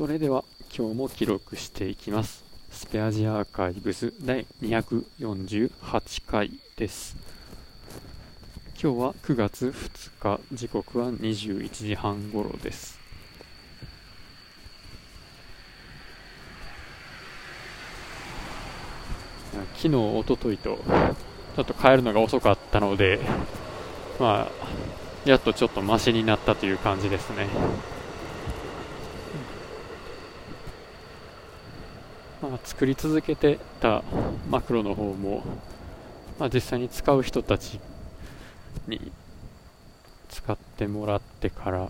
それでは今日も記録していきます。スペアジアーカイブス第248回です。今日は9月2日時刻は21時半頃です。昨日、おとといとちょっと帰るのが遅かったのでまあやっとちょっとマシになったという感じですね。あ、作り続けてたマクロの方も、まあ、実際に使う人たちに使ってもらってから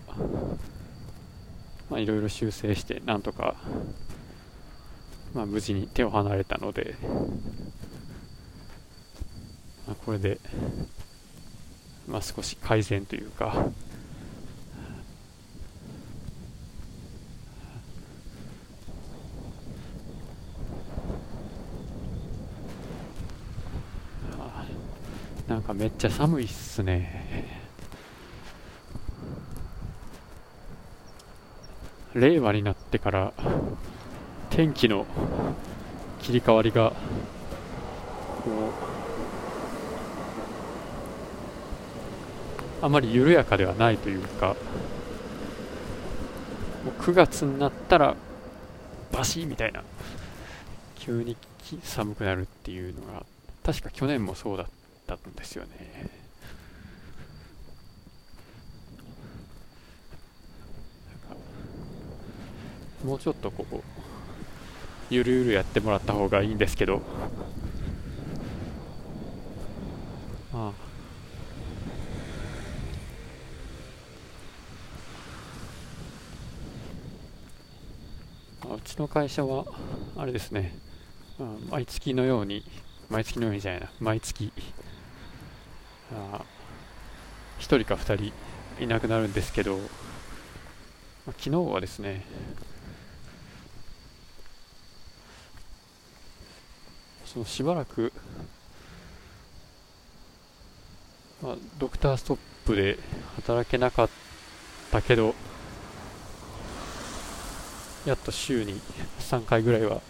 いろいろ修正してなんとか、まあ、無事に手を離れたので、まあ、これで、まあ、少し改善というかなんかめっちゃ寒いっすね。令和になってから天気の切り替わりがこうあまり緩やかではないというかもう9月になったらバシッみたいな急に寒くなるっていうのが確か去年もそうだったったんですよね。もうちょっとこうゆるゆるやってもらった方がいいんですけど。まあ。うちの会社はあれですね、毎月のように毎月のようにじゃないな。毎月あ1人か2人いなくなるんですけど、まあ、昨日はですねそのしばらく、まあ、ドクターストップで働けなかったけどやっと週に3回ぐらいは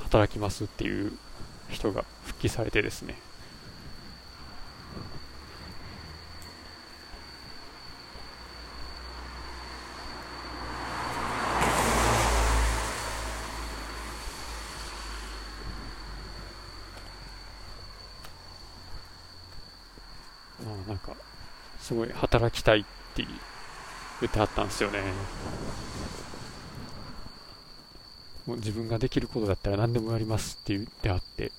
働きますっていう人が復帰されてですね。なんかすごい働きたいって言ってはったんですよね。もう自分ができることだったら何でもやりますって言ってあって。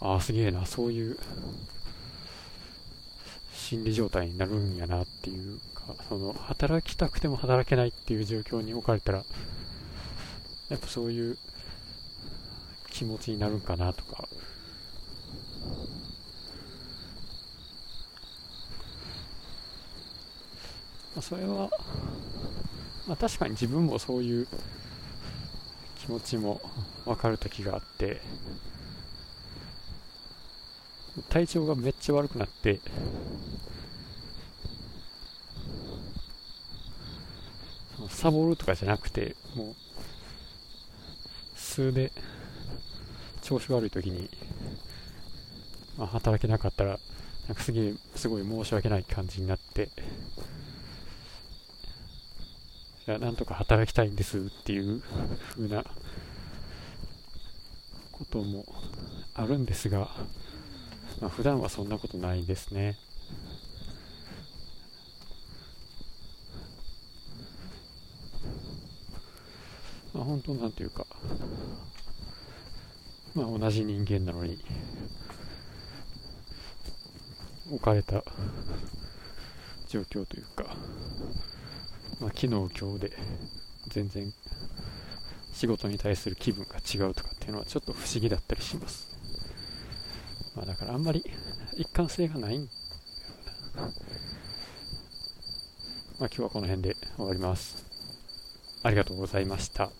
ああすげえなそういう心理状態になるんやなっていうかその働きたくても働けないっていう状況に置かれたらやっぱそういう気持ちになるんかなとか。まあ、それは、まあ、確かに自分もそういう気持ちも分かる時があって体調がめっちゃ悪くなってサボるとかじゃなくてもう数で調子悪い時に、まあ、働けなかったらなんかすげえすごい申し訳ない感じになってやなんとか働きたいんですっていう風なこともあるんですが、まあ、普段はそんなことないですね。まあ、本当なんていうか、まあ、同じ人間なのに置かれた状況というか、まあ、昨日今日で全然仕事に対する気分が違うとかっていうのはちょっと不思議だったりします、まあ、だからあんまり一貫性がないんだな、まあ、今日はこの辺で終わります。ありがとうございました。